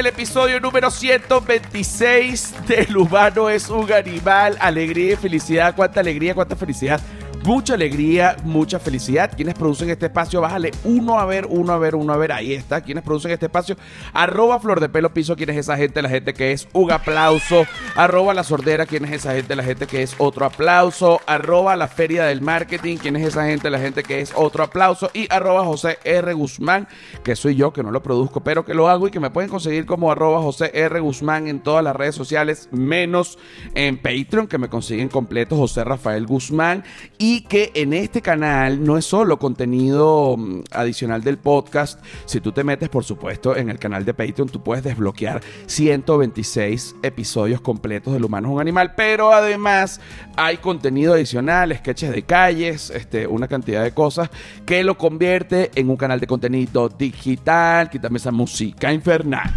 el episodio número 126 del humano es un animal. Alegría y felicidad. Cuánta alegría, cuánta felicidad mucha alegría, mucha felicidad. Quienes producen este espacio, bájale uno a ver, uno a ver, uno a ver. Ahí está. Quienes producen este espacio, arroba flor de pelo piso. ¿Quién es esa gente? La gente que es un aplauso. Arroba la sordera. ¿Quién es esa gente? La gente que es otro aplauso. Arroba la feria del marketing. ¿Quién es esa gente? La gente que es otro aplauso. Y arroba José R. Guzmán, que soy yo, que no lo produzco, pero que lo hago y que me pueden conseguir como arroba José R. Guzmán en todas las redes sociales, menos en Patreon, que me consiguen completo José Rafael Guzmán. Y y que en este canal no es solo contenido mm, adicional del podcast. Si tú te metes, por supuesto, en el canal de Patreon, tú puedes desbloquear 126 episodios completos del Humano es un Animal. Pero además hay contenido adicional, sketches de calles, este, una cantidad de cosas que lo convierte en un canal de contenido digital. Quítame esa música infernal.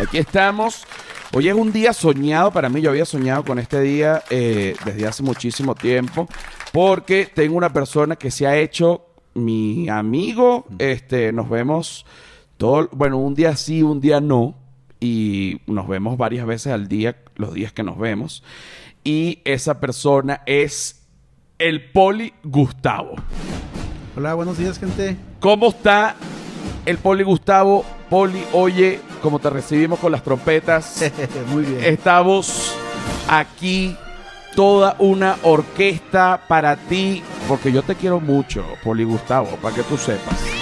Aquí estamos. Hoy es un día soñado para mí. Yo había soñado con este día eh, desde hace muchísimo tiempo porque tengo una persona que se ha hecho mi amigo. Este, nos vemos todo, bueno, un día sí, un día no. Y nos vemos varias veces al día, los días que nos vemos. Y esa persona es el Poli Gustavo. Hola, buenos días, gente. ¿Cómo está el Poli Gustavo? Poli, oye, como te recibimos con las trompetas. Muy bien. Estamos aquí, toda una orquesta para ti, porque yo te quiero mucho, Poli Gustavo, para que tú sepas.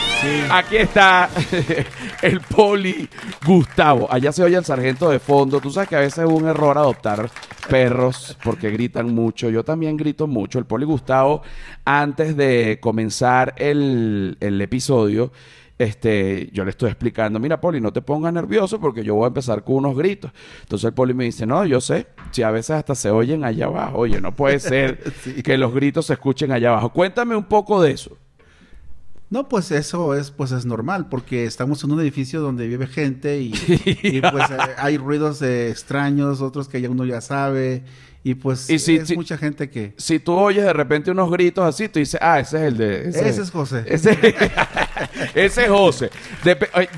Aquí está el Poli Gustavo. Allá se oye el sargento de fondo. Tú sabes que a veces es un error adoptar perros porque gritan mucho. Yo también grito mucho. El Poli Gustavo, antes de comenzar el, el episodio, este, yo le estoy explicando, mira, Poli, no te pongas nervioso porque yo voy a empezar con unos gritos. Entonces el Poli me dice, no, yo sé, si a veces hasta se oyen allá abajo, oye, no puede ser que los gritos se escuchen allá abajo. Cuéntame un poco de eso. No, pues eso es, pues es normal, porque estamos en un edificio donde vive gente y, pues eh, hay ruidos extraños, otros que ya uno ya sabe, y pues es mucha gente que... Si tú oyes de repente unos gritos así, tú dices, ah, ese es el de... Ese, es José. Ese, es José.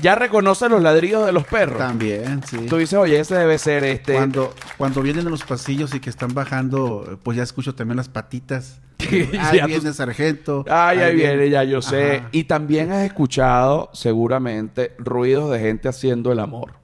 ya reconoce los ladridos de los perros. También, sí. Tú dices, oye, ese debe ser este... Cuando, cuando vienen en los pasillos y que están bajando, pues ya escucho también las patitas. ahí viene sargento. Ay, ahí, viene, ya yo sé. Y también has escuchado seguramente ruidos de gente haciendo el amor.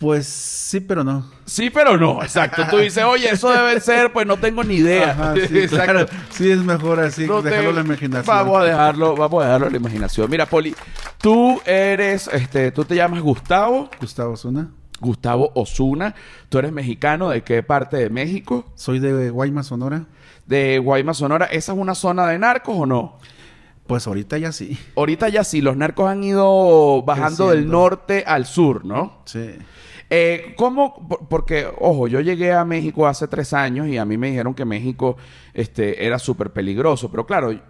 Pues sí, pero no. Sí, pero no, exacto. Tú dices, oye, eso debe ser, pues no tengo ni idea. sí, Claro. sí, es mejor así, dejarlo a la imaginación. Vamos a dejarlo, vamos a dejarlo a la imaginación. Mira, Poli, tú eres, este, tú te llamas Gustavo. Gustavo Osuna. Gustavo Osuna. Tú eres mexicano, ¿de qué parte de México? Soy de Guaymas, Sonora. De Guaymas, Sonora. ¿Esa es una zona de narcos o no? Pues ahorita ya sí. Ahorita ya sí. Los narcos han ido bajando del norte al sur, ¿no? Sí. Eh, ¿Cómo? Porque, ojo, yo llegué a México hace tres años y a mí me dijeron que México este, era súper peligroso. Pero claro, eh,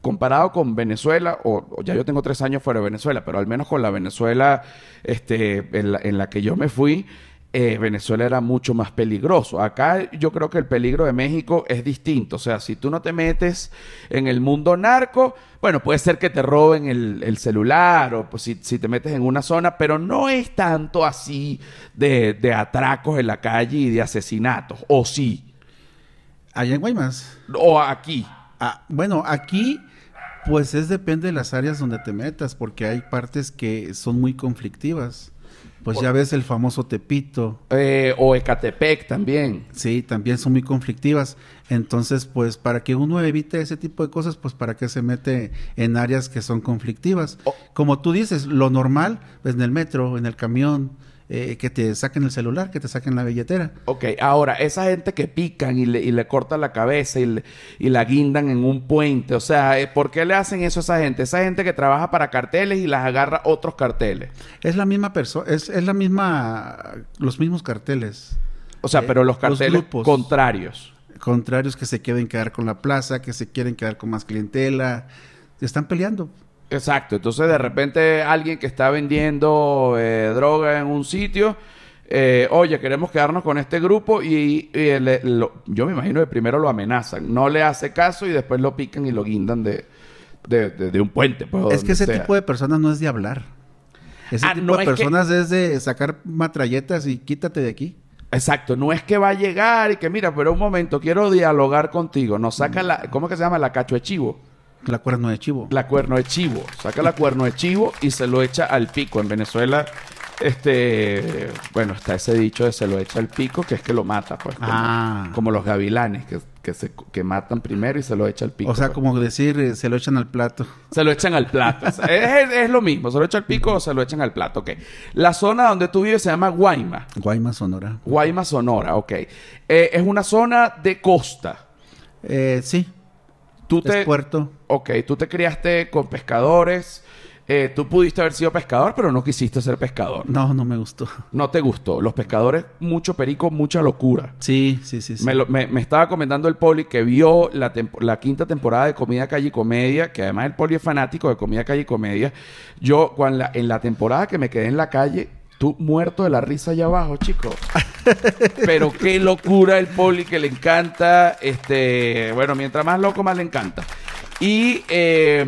comparado con Venezuela, o, ya yo tengo tres años fuera de Venezuela, pero al menos con la Venezuela este, en la que yo me fui, eh, Venezuela era mucho más peligroso. Acá yo creo que el peligro de México es distinto. O sea, si tú no te metes en el mundo narco, bueno, puede ser que te roben el, celular o pues, si, te metes en una zona, pero no es tanto así de, de atracos en la calle y de asesinatos. ¿O sí? Allá en Guaymas. O aquí. Ah, bueno, aquí pues es depende de las áreas donde te metas, porque hay partes que son muy conflictivas. Pues ya ves el famoso Tepito. Eh, o Ecatepec también. Sí, también son muy conflictivas. Entonces, pues para que uno evite ese tipo de cosas, pues para que se mete en áreas que son conflictivas. Como tú dices, lo normal, pues en el metro, en el camión, eh, que te saquen el celular, que te saquen la billetera. Ok, ahora, esa gente que pican y le, y le cortan la cabeza y, y, la guindan en un puente, o sea, eh, ¿por qué le hacen eso a esa gente? Esa gente que trabaja para carteles y las agarra otros carteles. Es la misma persona, es, es, la misma, los mismos carteles. O sea, pero los eh, carteles contrarios. Contrarios que se quieren quedar con la plaza, que se quieren quedar con más clientela, están peleando. Exacto, entonces de repente alguien que está vendiendo eh, droga en un sitio, eh, oye, queremos quedarnos con este grupo y, yo me imagino que primero lo amenazan, no le hace caso y después lo pican y lo guindan de, de, un puente. Pues, es que ese tipo de personas no es de hablar. Ese Ah, tipo no de es que- personas es de sacar matralletas y quítate de aquí. Exacto, no es que va a llegar y que mira, pero un momento, quiero dialogar contigo. Nos saca la, ¿cómo que se llama? La cacho de chivo. La cuerno de chivo. La cuerno de chivo. Saca la cuerno de chivo y se lo echa al pico. En Venezuela, este, bueno, está ese dicho de se lo echa al pico, que es que lo mata, pues. Como, Ah. como los gavilanes, que, que, se, que matan primero y se lo echa al pico. o sea, pues. como decir, eh, se lo echan al plato. Se lo echan al plato. Es, es lo mismo. Se lo echa al pico o se lo echan al plato. Ok. La zona donde tú vives se llama Guayma. Guaymas, Sonora. Guayma, Sonora. Ok. Eh, es una zona de costa. Eh, sí, Tú te... es puerto. Ok, tú te criaste con pescadores. Eh, tú pudiste haber sido pescador, pero no quisiste ser pescador. No, no me gustó. No te gustó. Los pescadores, mucho perico, mucha locura. Sí, sí, sí. sí. Me, lo- me- me estaba comentando el Poli que vio la, quinta temporada de Comida Calle y Comedia, que además el Poli es fanático de Comida Calle y Comedia. Yo, cuando la- en la temporada que me quedé en la calle, tú muerto de la risa allá abajo, chico. Pero qué locura el Poli que le encanta. Este, bueno, mientras más loco, más le encanta. Y eh,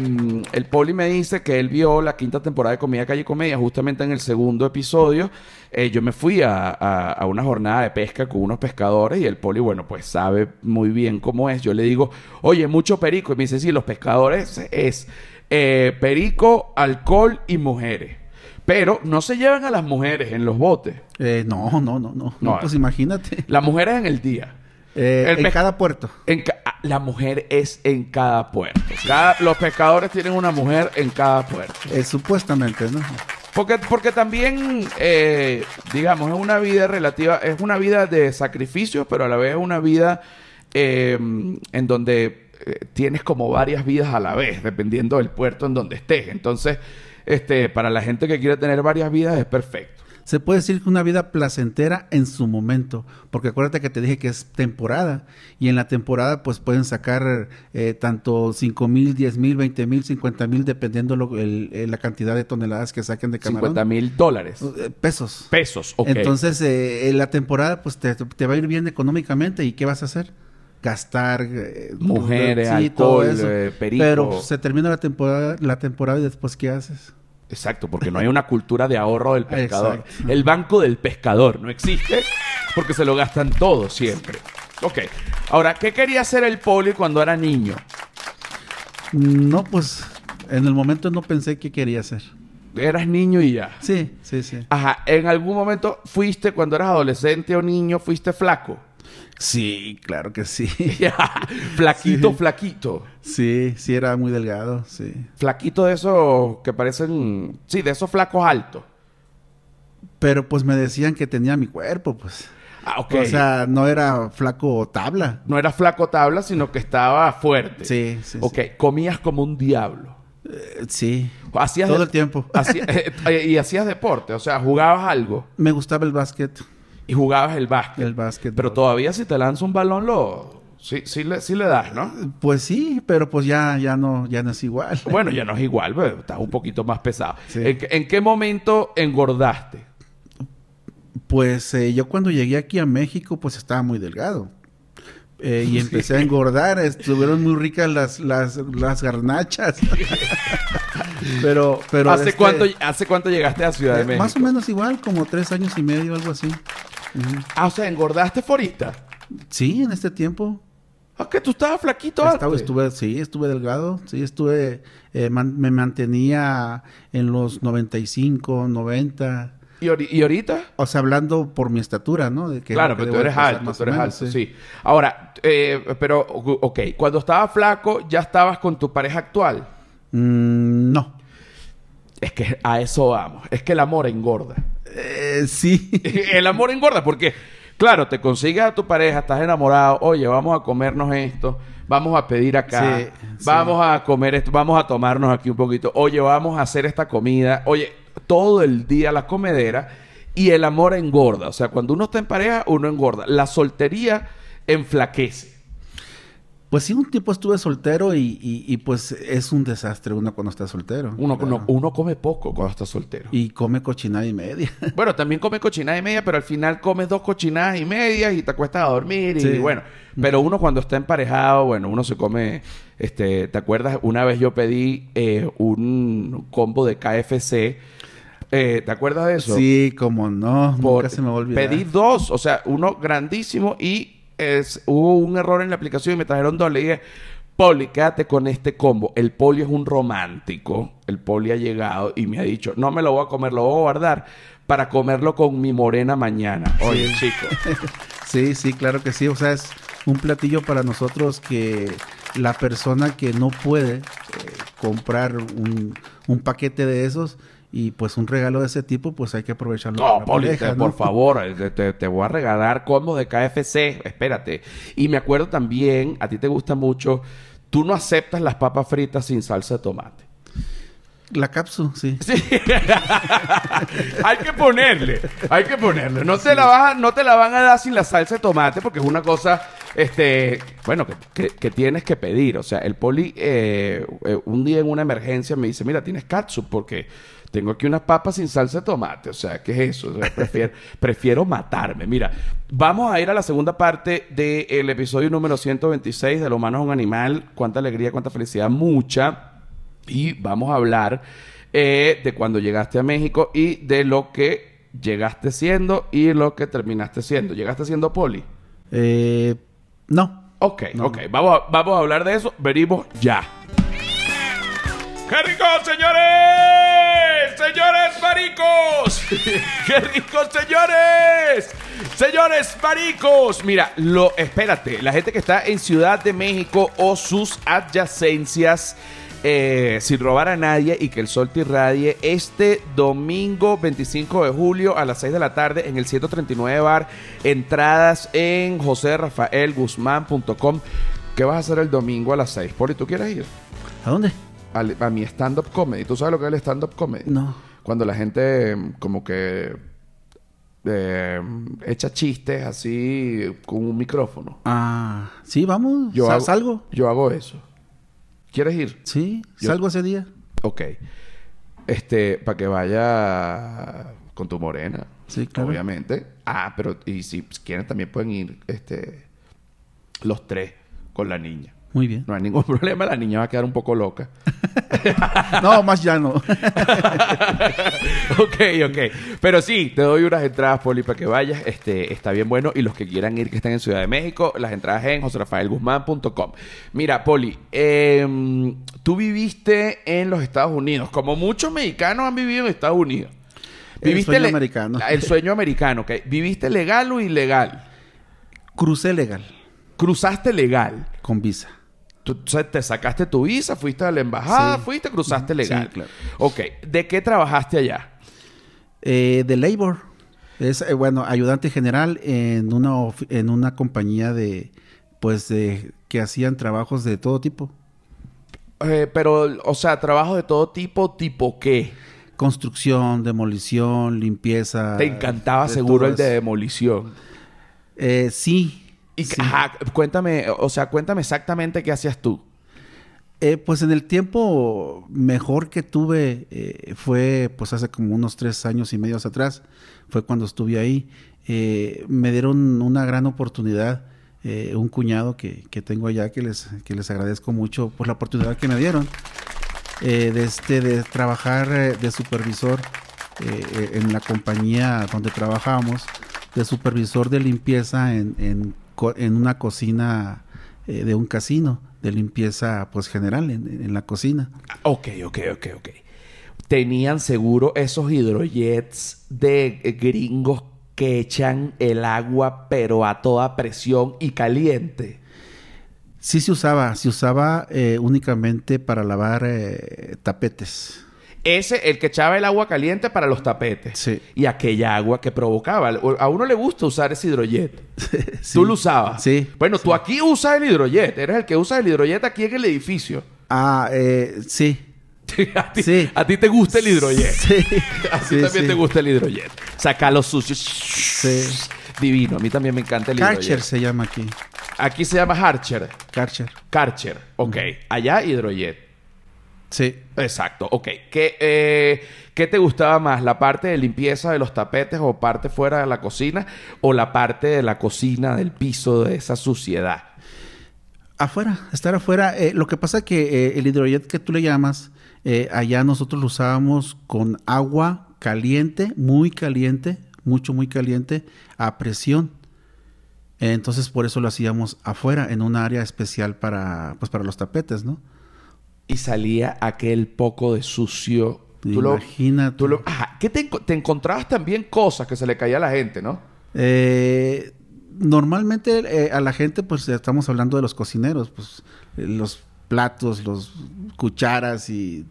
el Poli me dice que él vio la quinta temporada de Comida Calle Comedia, justamente en el segundo episodio. eh, yo me fui a, a- a una jornada de pesca con unos pescadores y el Poli, bueno, pues sabe muy bien cómo es. Yo le digo, oye, mucho perico. Y me dice, sí, los pescadores es eh, perico, alcohol y mujeres. Pero no se llevan a las mujeres en los botes. Eh, no, no, no, no. Pues imagínate. Las mujeres en el día. Eh, en cada puerto. En ca- ah, la mujer es en cada puerto. Cada- los pescadores tienen una mujer en cada puerto. Eh, supuestamente, ¿no? Porque, porque también, eh, digamos, es una vida relativa, es una vida de sacrificios, pero a la vez es una vida en donde tienes como varias vidas a la vez, dependiendo del puerto en donde estés. Entonces, este, para la gente que quiere tener varias vidas es perfecto. Se puede decir que una vida placentera en su momento, porque acuérdate que te dije que es temporada y en la temporada pues pueden sacar eh, tanto 5 mil, 10 mil, 20 mil, 50 mil, dependiendo lo- el- eh, la cantidad de toneladas que saquen de camarón. 50 mil dólares. Eh, pesos. Pesos, ok. Entonces, eh, en la temporada pues te, te va a ir bien económicamente y ¿qué vas a hacer? Gastar eh, Mujeres, sí, todo alcohol, eso. eh, perico. Pero se termina la temporada, la temporada y después ¿qué haces? Exacto, porque no hay una cultura de ahorro del pescador. Exacto. El banco del pescador no existe porque se lo gastan todo siempre. Ok. Ahora, ¿qué quería hacer el poli cuando era niño? No, pues en el momento no pensé qué quería hacer. Eras niño y ya. Sí, sí, sí. Ajá. ¿En algún momento fuiste, cuando eras adolescente o niño, fuiste flaco? Sí, claro que sí. flaquito, Sí. flaquito. Sí, sí era muy delgado, sí. Flaquito de esos que parecen... Sí, de esos flacos altos. Pero pues me decían que tenía mi cuerpo, pues. Ah, ok. O sea, no era flaco tabla. no era flaco tabla, sino que estaba fuerte. Sí, sí, Ok. sí. Comías como un diablo. Eh, sí. Hacías Todo el tiempo. hacía- eh, y hacías deporte, o sea, jugabas algo Me gustaba el básquet. Y jugabas el básquet. El básquet. Pero todavía si te lanza un balón, lo sí, sí, le, sí le das, ¿no? Pues sí, pero pues ya, ya no, ya no es igual. Bueno, ya no es igual, pero estás un poquito más pesado. Sí. ¿En, qué- en qué momento engordaste? Pues eh, yo cuando llegué aquí a México, pues estaba muy delgado. Eh, y empecé a engordar, estuvieron muy ricas las, las, las garnachas. pero, pero ¿Hace, este, cuánto, ¿Hace cuánto llegaste a Ciudad de eh, México? Más o menos igual, como tres años y medio, algo así. Ah, o sea, engordaste forista. Sí, en este tiempo. Ah, que tú estabas flaquito Estaba, antes. estuve, sí, estuve delgado. Sí, estuve, eh, man- me mantenía en los 95, 90. ¿Y, ori- y ahorita? O sea, hablando por mi estatura, ¿no? De que claro, que pero tú eres alto, tú eres menos, alto, sí. Ahora, eh, pero, ok, cuando estabas flaco, ¿ya estabas con tu pareja actual? Mm, no. Es que a eso vamos. Es que el amor engorda. Eh, sí. el amor engorda porque, claro, te consigues a tu pareja, estás enamorado, oye, vamos a comernos esto, vamos a pedir acá, Sí, sí. vamos a comer esto, vamos a tomarnos aquí un poquito, oye, vamos a hacer esta comida, oye, todo el día la comedera y el amor engorda. O sea, cuando uno está en pareja, uno engorda. La soltería enflaquece. Pues sí, un tiempo estuve soltero y, y- y, pues es un desastre uno cuando está soltero. Uno, claro. uno, uno come poco cuando está soltero. Y come cochinada y media. Bueno, también come cochinada y media, pero al final comes dos cochinadas y medias y te acuestas a dormir y Sí. bueno. Pero uno cuando está emparejado, bueno, uno se come, este, ¿te acuerdas? Una vez yo pedí eh, un combo de KFC Eh, ¿Te acuerdas de eso? Sí, como no, Por- nunca se me olvidar. Pedí dos, o sea, uno grandísimo y es, hubo un error en la aplicación y me trajeron dos. Le dije, Poli, quédate con este combo. El Poli es un romántico. El Poli ha llegado y me ha dicho, no me lo voy a comer, lo voy a guardar para comerlo con mi morena mañana. Oye, chico. Sí, sí, claro que sí. O sea, es un platillo para nosotros que la persona que no puede eh, comprar un, un paquete de esos y pues un regalo de ese tipo, pues hay que aprovecharlo. No, Poli, pareja, te- ¿no? por favor, eh, te, te- voy a regalar combos de KFC. Espérate. Y me acuerdo también, a ti te gusta mucho, tú no aceptas las papas fritas sin salsa de tomate. La cápsula, sí. Sí. hay que ponerle, hay que ponerle. No te la vas a- no te la van a dar sin la salsa de tomate porque es una cosa, este, bueno, que, que- que tienes que pedir. O sea, el poli eh, eh, un día en una emergencia me dice, mira, tienes catsup porque tengo aquí unas papas sin salsa de tomate. O sea, ¿qué es eso? O sea, prefiero, prefiero matarme. Mira, vamos a ir a la segunda parte del episodio número 126 de Lo humano es un animal. Cuánta alegría, cuánta felicidad, mucha. Y vamos a hablar eh, de cuando llegaste a México y de lo que llegaste siendo y lo que terminaste siendo. ¿Llegaste siendo poli? Eh, no. Ok, No. ok. Vamos a, vamos a hablar de eso. Venimos ya. ¡Qué rico, señores! ¡Señores maricos! ¡Qué rico, señores! ¡Señores maricos! Mira, lo, espérate, la gente que está en Ciudad de México o sus adyacencias, eh, sin robar a nadie y que el sol te irradie, este domingo 25 de julio a las 6 de la tarde en el 139 Bar, entradas en joserrafaelguzmán.com. ¿Qué vas a hacer el domingo a las 6? Poli, ¿tú quieres ir? ¿A dónde? Al- a mi stand-up comedy. ¿Tú sabes lo que es el stand-up comedy? No. Cuando la gente mm, como que eh, echa chistes así con un micrófono. Ah, sí, vamos. Yo hago, salgo. Yo hago eso. ¿Quieres ir? Sí, Yo- salgo ese día. Ok. Este, para que vaya con tu morena. Sí, claro. Obviamente. Ah, pero y si quieren también pueden ir este los tres con la niña. Muy bien. No hay ningún problema, la niña va a quedar un poco loca. No, más ya no. ok, ok. Pero sí, te doy unas entradas, Poli, para que vayas. Este, está bien bueno. Y los que quieran ir, que estén en Ciudad de México, las entradas en joserafaelguzmán.com. Mira, Poli, em, tú viviste en los Estados Unidos, como muchos mexicanos han vivido en Estados Unidos. El sueño americano. El sueño americano, ok. ¿Viviste legal o ilegal? Crucé legal, Cruzaste legal. con visa. Tú te sacaste tu visa, fuiste a la embajada, Sí. fuiste, cruzaste Sí, legal. claro. Ok. ¿De qué trabajaste allá? Eh, de Labor. Es, eh, bueno, ayudante general en una, en una compañía de, pues, de, que hacían trabajos de todo tipo. Eh, pero, o sea, trabajo de todo tipo, tipo qué. Construcción, demolición, limpieza. Te encantaba de seguro el de demolición. Eh, sí. Y, sí. ajá, cuéntame, o sea, cuéntame exactamente qué hacías tú. Eh, pues en el tiempo mejor que tuve eh, fue pues hace como unos tres años y medio atrás, fue cuando estuve ahí. Eh, me dieron una gran oportunidad, un cuñado que, que tengo allá que les, que les agradezco mucho por la oportunidad que me dieron de, este, de trabajar de supervisor en la compañía donde trabajábamos, de supervisor de limpieza en, en, co- en una cocina eh, de un casino, de limpieza pues general en, en la cocina. Ok, ok, ok, ok. Tenían seguro esos hidrojets de gringos que echan el agua pero a toda presión y caliente. Sí se usaba, se usaba eh, únicamente para lavar eh, tapetes. Ese, el que echaba el agua caliente para los tapetes. Sí. Y aquella agua que provocaba. A uno le gusta usar ese hidrojet. Sí. ¿Tú lo usabas? Sí. Bueno, tú aquí usas el hidrojet. Eres el que usa el hidrojet aquí en el edificio. Ah, eh, sí. a, ti, Sí. a ti te gusta el hidrojet. Sí. A ti Sí, también sí. te gusta el hidrojet. Saca los sucios. Sí. Divino. A mí también me encanta el Karcher hidrojet. se llama aquí. Aquí se llama Harcher. Karcher. Karcher. Ok. Allá hidrojet. Sí. Exacto. Ok. ¿Qué, eh, ¿Qué te gustaba más? ¿La parte de limpieza de los tapetes o parte fuera de la cocina? ¿O la parte de la cocina, del piso, de esa suciedad? Afuera, estar afuera. Eh, lo que pasa es que eh, el hidrojet que tú le llamas, eh, allá nosotros lo usábamos con agua caliente, muy caliente, mucho, muy caliente, a presión. Entonces por eso lo hacíamos afuera, en un área especial para, pues, para los tapetes, ¿no? Y salía aquel poco de sucio. Tú lo, Imagínate. tú lo- ajá. ¿Qué te encontrabas también cosas que se le caía a la gente, no? Eh, normalmente eh, a la gente, pues estamos hablando de los cocineros, pues eh, los platos, los cucharas y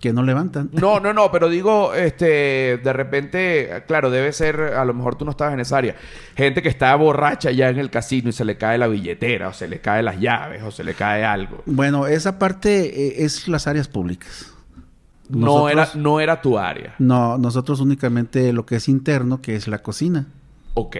que no levantan. No, no, no, pero digo, este, de repente, claro, debe ser, a lo mejor tú no estabas en esa área. Gente que está borracha ya en el casino y se le cae la billetera, o se le cae las llaves, o se le cae algo. Bueno, esa parte eh, es las áreas públicas. No era, no era tu área. No, nosotros únicamente lo que es interno, que es la cocina. Ok.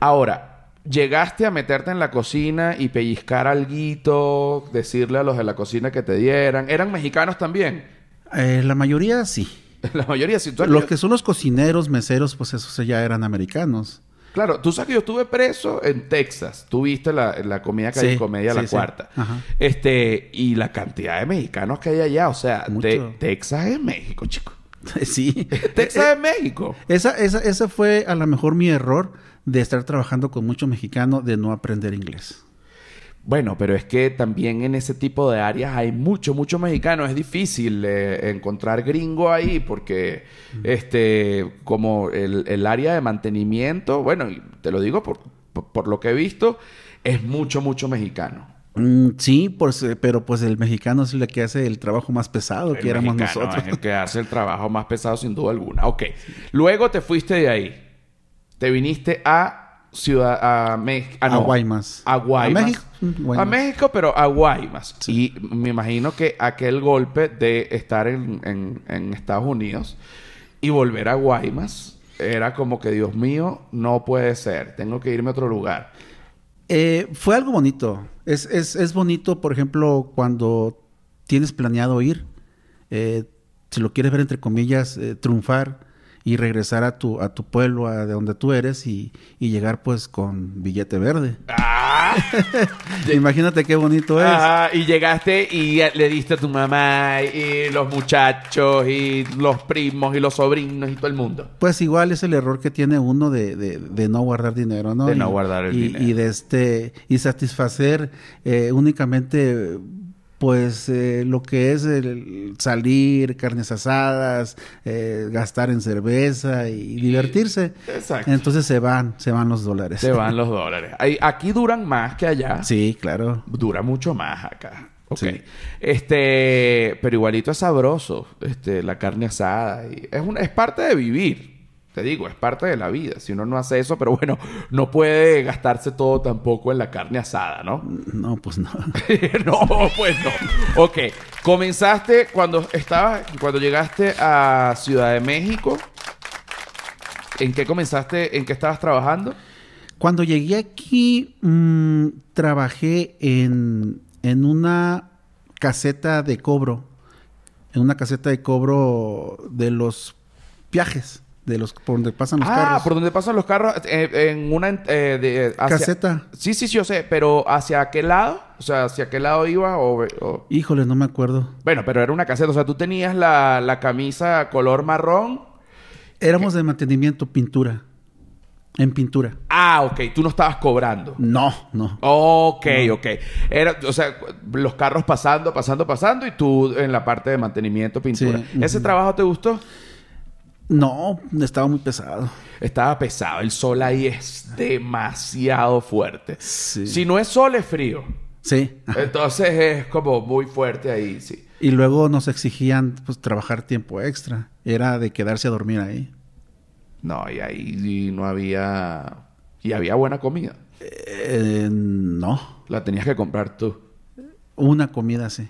Ahora, llegaste a meterte en la cocina y pellizcar alguito, decirle a los de la cocina que te dieran. ¿Eran mexicanos también? Eh, la mayoría sí. La mayoría, sí. Los que son los cocineros, meseros, pues esos ya eran americanos. Claro, tú sabes que yo estuve preso en Texas. Tú viste la, la comida que hay en comedia sí, la sí. cuarta. Ajá. Este, y la cantidad de mexicanos que hay allá. O sea, Texas es México, chico. sí. Texas es México. Esa, esa, ese fue a lo mejor mi error de estar trabajando con mucho mexicano, de no aprender inglés. Bueno, pero es que también en ese tipo de áreas hay mucho, mucho mexicano. Es difícil eh, encontrar gringo ahí porque, este, como el, el área de mantenimiento, bueno, y te lo digo por, por, por lo que he visto, es mucho, mucho mexicano. Mm, sí, pero pues el mexicano es el que hace el trabajo más pesado El que éramos nosotros. Es el que hace el trabajo más pesado sin duda alguna. Ok. Luego te fuiste de ahí. Te viniste a Ciudad... A, Mex- ah, A. Guaymas. A Guaymas. A México. Mm, A. México, pero a Guaymas. Y me imagino que aquel golpe de estar en, en- en Estados Unidos y volver a Guaymas era como que, Dios mío, no puede ser. Tengo que irme a otro lugar. Eh, fue algo bonito. Es, es, es bonito, por ejemplo, cuando tienes planeado ir, eh, si lo quieres ver entre comillas, eh, triunfar y regresar a tu, a tu pueblo, a de donde tú eres y, y llegar pues con billete verde. ¡Ah! Imagínate qué bonito es. Y llegaste y le diste a tu mamá y los muchachos y los primos y los sobrinos y todo el mundo. Pues igual es el error que tiene uno de, de- de no guardar dinero, ¿no? De Y- no guardar el y, dinero. Y de este y satisfacer eh, únicamente pues eh, lo que es el salir, carnes asadas, eh, gastar en cerveza y, divertirse. Exacto. Entonces se van, se van los dólares. Se van los dólares. Aquí duran más que allá. Sí, claro. Dura mucho más acá. Ok. Sí. Este, pero igualito es sabroso, este, la carne asada. Y es, una, es parte de vivir. Te digo, es parte de la vida. Si uno no hace eso, pero bueno, no puede gastarse todo tampoco en la carne asada, ¿no? No, pues no. no, pues no. Ok. Comenzaste cuando estabas, cuando llegaste a Ciudad de México. ¿En qué comenzaste? ¿En qué estabas trabajando? Cuando llegué aquí, mm, trabajé en, en una caseta de cobro. En una caseta de cobro de los viajes, de los por donde pasan los ah, carros. por donde pasan los carros, eh, en una eh, de, hacia- Caseta. Sí, sí, sí, yo sé, pero ¿hacia qué lado? O sea, ¿hacia qué lado iba? O, o- Híjole, no me acuerdo. Bueno, pero era una caseta. O sea, tú tenías la, la camisa color marrón. Éramos de mantenimiento, pintura. En pintura. Ah, ok. Tú no estabas cobrando. No, no. Ok, ok. Era, o sea, los carros pasando, pasando, pasando y tú en la parte de mantenimiento, pintura. Sí, ¿Ese trabajo te gustó? No, estaba muy pesado. Estaba pesado. El sol ahí es demasiado fuerte. Sí. Si no es sol, es frío. Sí. Entonces es como muy fuerte ahí, sí. Y luego nos exigían pues trabajar tiempo extra. Era de quedarse a dormir ahí. No, y ahí no había... Y había buena comida. Eh, no. La tenías que comprar tú. Una comida sí.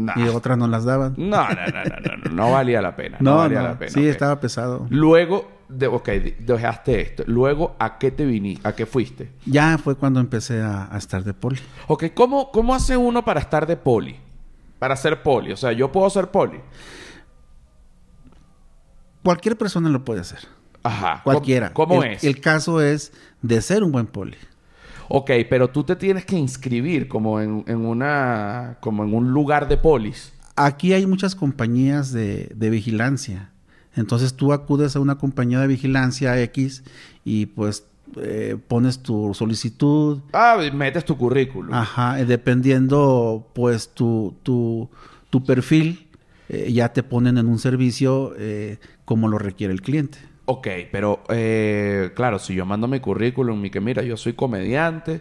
Nah. Y otras no las daban. No, no, no, no, no, no, no valía la pena. No, No, valía no. la pena. sí, estaba pesado. Luego, de, ok, de- dejaste esto. Luego, ¿a qué te viniste? ¿A qué fuiste? Ya fue cuando empecé a, a estar de poli. Ok, ¿cómo, ¿cómo hace uno para estar de poli? Para ser poli. O sea, yo puedo ser poli. Cualquier persona lo puede hacer. Ajá. Cualquiera. ¿Cómo, cómo El- es? El caso es de ser un buen poli. Ok, pero tú te tienes que inscribir como en, en una... Como en un lugar de polis. Aquí hay muchas compañías de, de vigilancia. Entonces tú acudes a una compañía de vigilancia X y pues eh, pones tu solicitud. Ah, metes tu currículum. Ajá, dependiendo pues tu, tu, tu perfil, eh, ya te ponen en un servicio eh, como lo requiere el cliente. Ok, pero eh, claro, si yo mando mi currículum y que mira, yo soy comediante,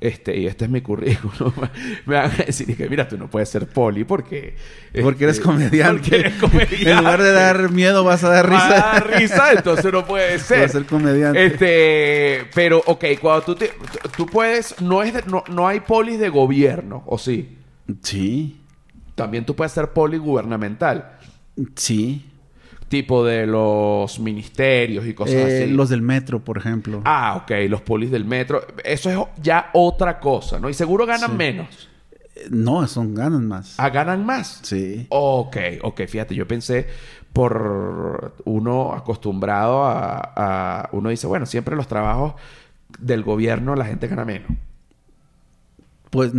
este, y este es mi currículum, me van a decir que mira, tú no puedes ser poli porque... Porque eres comediante. porque eres comediante. En lugar de dar miedo vas a dar Vas a risa. dar risa, entonces no puede ser. Vas a ser comediante. Este, pero, ok, cuando tú te, tú puedes, no es de- no, no hay polis de gobierno, ¿o sí? Sí, También tú puedes ser poli gubernamental, sí. Tipo de los ministerios y cosas Eh, así. los del metro, por ejemplo. Ah, ok, los polis del metro. Eso es ya otra cosa, ¿no? Y seguro ganan Sí. menos. Eh, No, son ganan más. Ah, ganan más. Sí. Ok, ok, fíjate, yo pensé por uno acostumbrado a, a- Uno dice, bueno, siempre los trabajos del gobierno la gente gana menos. Pues,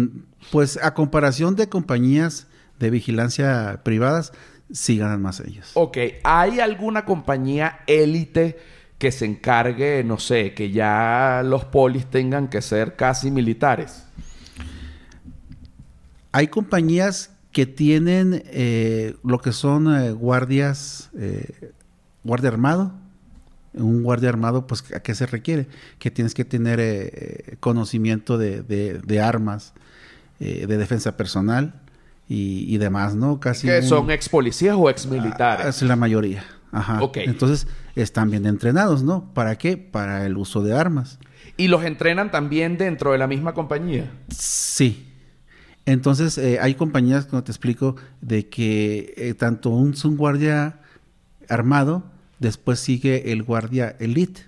pues a comparación de compañías de vigilancia privadas, sí ganan más ellos. Ok, ¿hay alguna compañía élite que se encargue, no sé, que ya los polis tengan que ser casi militares? Hay compañías que tienen eh, lo que son eh, guardias, eh, guardia armado. Un guardia armado, pues, ¿a qué se requiere? Que tienes que tener eh, conocimiento de, de- de armas, de defensa personal y, y demás, ¿no? Casi ¿Que son ex policías o ex Ah, militares? Es la mayoría. Ajá. Ok. Entonces, están bien entrenados, ¿no? ¿Para qué? Para el uso de armas. ¿Y los entrenan también dentro de la misma compañía? Sí. Entonces, eh, hay compañías, como te explico, de que eh, tanto un, un guardia armado, después sigue el guardia elite.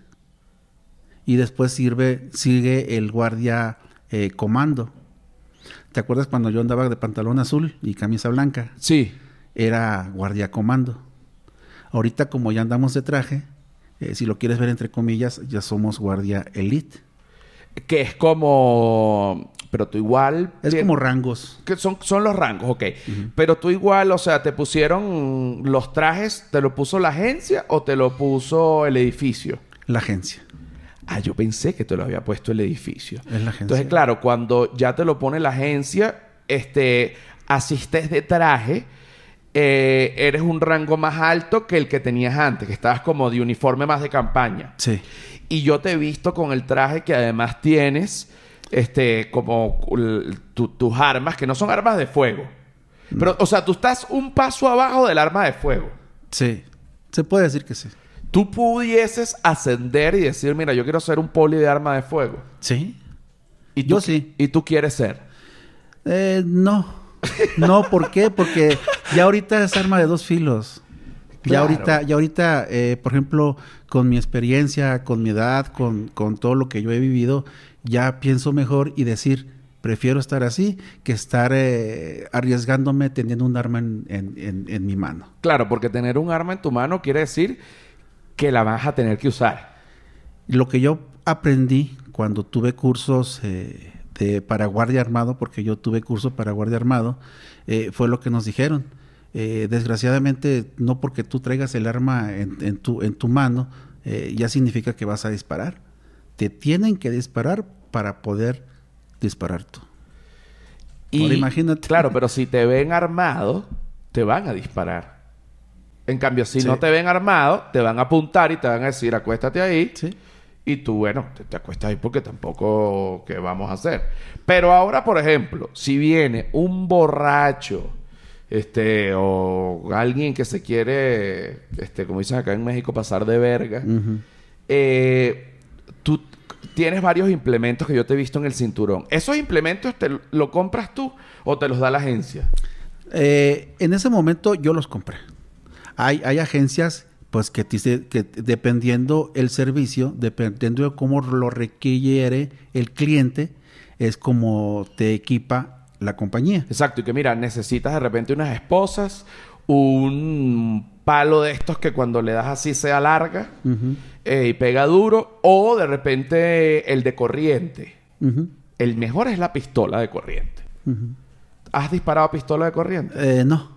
Y después sirve, sigue el guardia eh, comando. ¿Te acuerdas cuando yo andaba de pantalón azul y camisa blanca? Sí. Era guardia comando. Ahorita, como ya andamos de traje, eh, si lo quieres ver entre comillas, ya somos guardia elite. Que es como... Pero tú igual... Es como rangos. Que son, son los rangos, ok. Pero tú igual, o sea, ¿te pusieron los trajes, te lo puso la agencia o te lo puso el edificio? La agencia. Ah, yo pensé que te lo había puesto el edificio. Es la agencia. Entonces, claro, cuando ya te lo pone la agencia, este, asistes de traje, eh, eres un rango más alto que el que tenías antes, que estabas como de uniforme más de campaña. Sí. Y yo te he visto con el traje que además tienes, este, como tu- tus armas, que no son armas de fuego. Pero, o sea, tú estás un paso abajo del arma de fuego. Sí. Se puede decir que sí. Tú pudieses ascender y decir, mira, yo quiero ser un poli de arma de fuego. Sí. Y tú Yo sí. Y tú quieres ser. Eh, no. No, ¿por qué? Porque ya ahorita es arma de dos filos. Ya Claro. ahorita, ya ahorita, eh, por ejemplo, con mi experiencia, con mi edad, con, con todo lo que yo he vivido, ya pienso mejor y decir, prefiero estar así que estar eh, arriesgándome teniendo un arma en, en- en- en mi mano. Claro, porque tener un arma en tu mano quiere decir que la vas a tener que usar. Lo que yo aprendí cuando tuve cursos eh, de, para guardia armado, porque yo tuve curso para guardia armado, eh, fue lo que nos dijeron. Eh, desgraciadamente, no porque tú traigas el arma en, en tu, en tu mano, ya significa que vas a disparar. Te tienen que disparar para poder disparar tú. Ahora imagínate. Claro, pero si te ven armado, te van a disparar. En cambio, si Sí. no te ven armado, te van a apuntar y te van a decir, acuéstate ahí. Sí. Y tú, bueno, te, te acuestas ahí porque tampoco, ¿qué vamos a hacer? Pero ahora, por ejemplo, si viene un borracho, este, o alguien que se quiere, este, como dicen acá en México, pasar de verga, eh, tú tienes varios implementos que yo te he visto en el cinturón. ¿Esos implementos te lo compras tú o te los da la agencia? Eh, en ese momento yo los compré. Hay, hay agencias pues que, dice- que dependiendo el servicio, dependiendo de cómo lo requiere el cliente, es como te equipa la compañía. Exacto, y que mira, necesitas de repente unas esposas, un palo de estos que cuando le das así se alarga eh, y pega duro, o de repente el de corriente. El mejor es la pistola de corriente. ¿Has disparado pistola de corriente? Eh, no,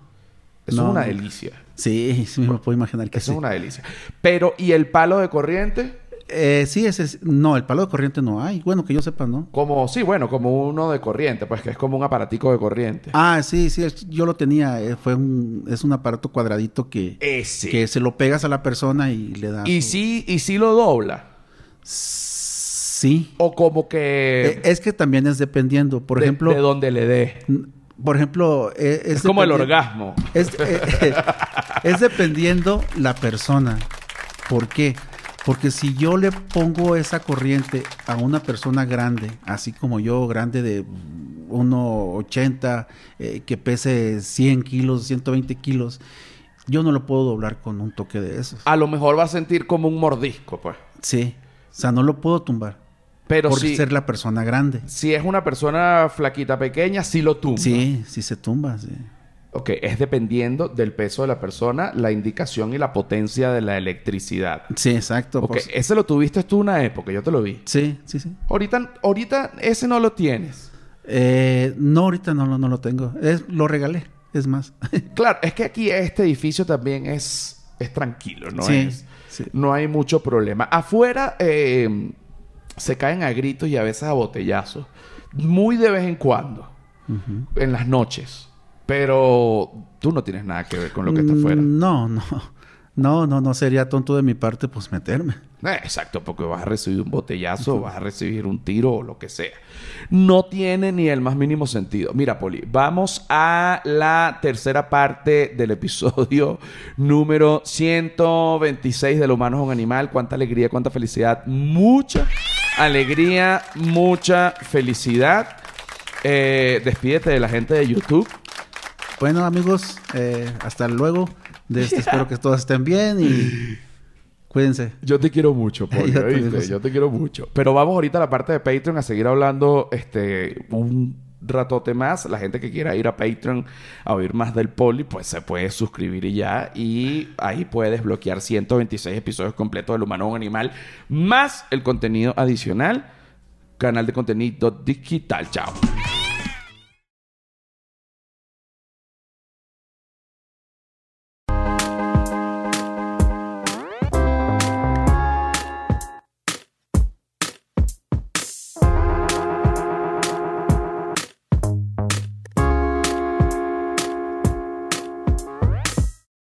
Eso No, es una delicia. Sí, sí me puedo imaginar que Eso sí. es una delicia. Pero, ¿y el palo de corriente? Eh, sí, ese es... No, el palo de corriente no hay. Bueno, que yo sepa, ¿no? Como, sí, bueno, como uno de corriente, pues que es como un aparatico de corriente. Ah, sí, sí, es- yo lo tenía. eh, fue un... Es un aparato cuadradito que... Ese. Que se lo pegas a la persona y le da... Y su- sí, y sí lo dobla. Sí. O como que... Eh, es que también es dependiendo. Por de- ejemplo... De donde le dé. Por ejemplo... eh, Es, como el orgasmo. Es, es dependiendo la persona. ¿Por qué? Porque si yo le pongo esa corriente a una persona grande, así como yo, grande de 1,80, eh, que pese 100 kilos, 120 kilos, yo no lo puedo doblar con un toque de esos. A lo mejor va a sentir como un mordisco, pues. Sí, o sea, no lo puedo tumbar Pero por si, ser la persona grande. si es una persona flaquita, pequeña, sí lo tumba. Sí, sí se tumba, sí. Ok, es dependiendo del peso de la persona, la indicación y la potencia de la electricidad. Sí, exacto. Ok, pues. ese lo tuviste tú una época, yo te lo vi. Sí, sí, sí. Ahorita, ahorita ese no lo tienes. Eh, no, ahorita no, lo- no lo tengo. Es, lo regalé, es más. Claro, es que aquí este edificio también es, es tranquilo, ¿no? Sí, es, sí. No hay mucho problema. Afuera eh, se caen a gritos y a veces a botellazos. Muy de vez en cuando. En las noches. Pero tú no tienes nada que ver con lo que está afuera. Mm, No, no. No, no, no sería tonto de mi parte pues meterme. Eh, exacto, porque vas a recibir un botellazo, vas a recibir un tiro o lo que sea. No tiene ni el más mínimo sentido. Mira, Poli, vamos a la tercera parte del episodio número 126 del humano es un animal. Cuánta alegría, cuánta felicidad. Mucha alegría, mucha felicidad. Eh, despídete de la gente de YouTube. Bueno, amigos, eh, hasta luego. De este, espero que todos estén bien y cuídense. Yo te quiero mucho, Poli, Yo. Yo te quiero mucho. Pero vamos ahorita a la parte de Patreon a seguir hablando este un ratote más. La gente que quiera ir a Patreon a oír más del Poli, pues se puede suscribir y ya. Y ahí puede desbloquear 126 episodios completos del Humano un Animal, más el contenido adicional. Canal de contenido digital. Chao.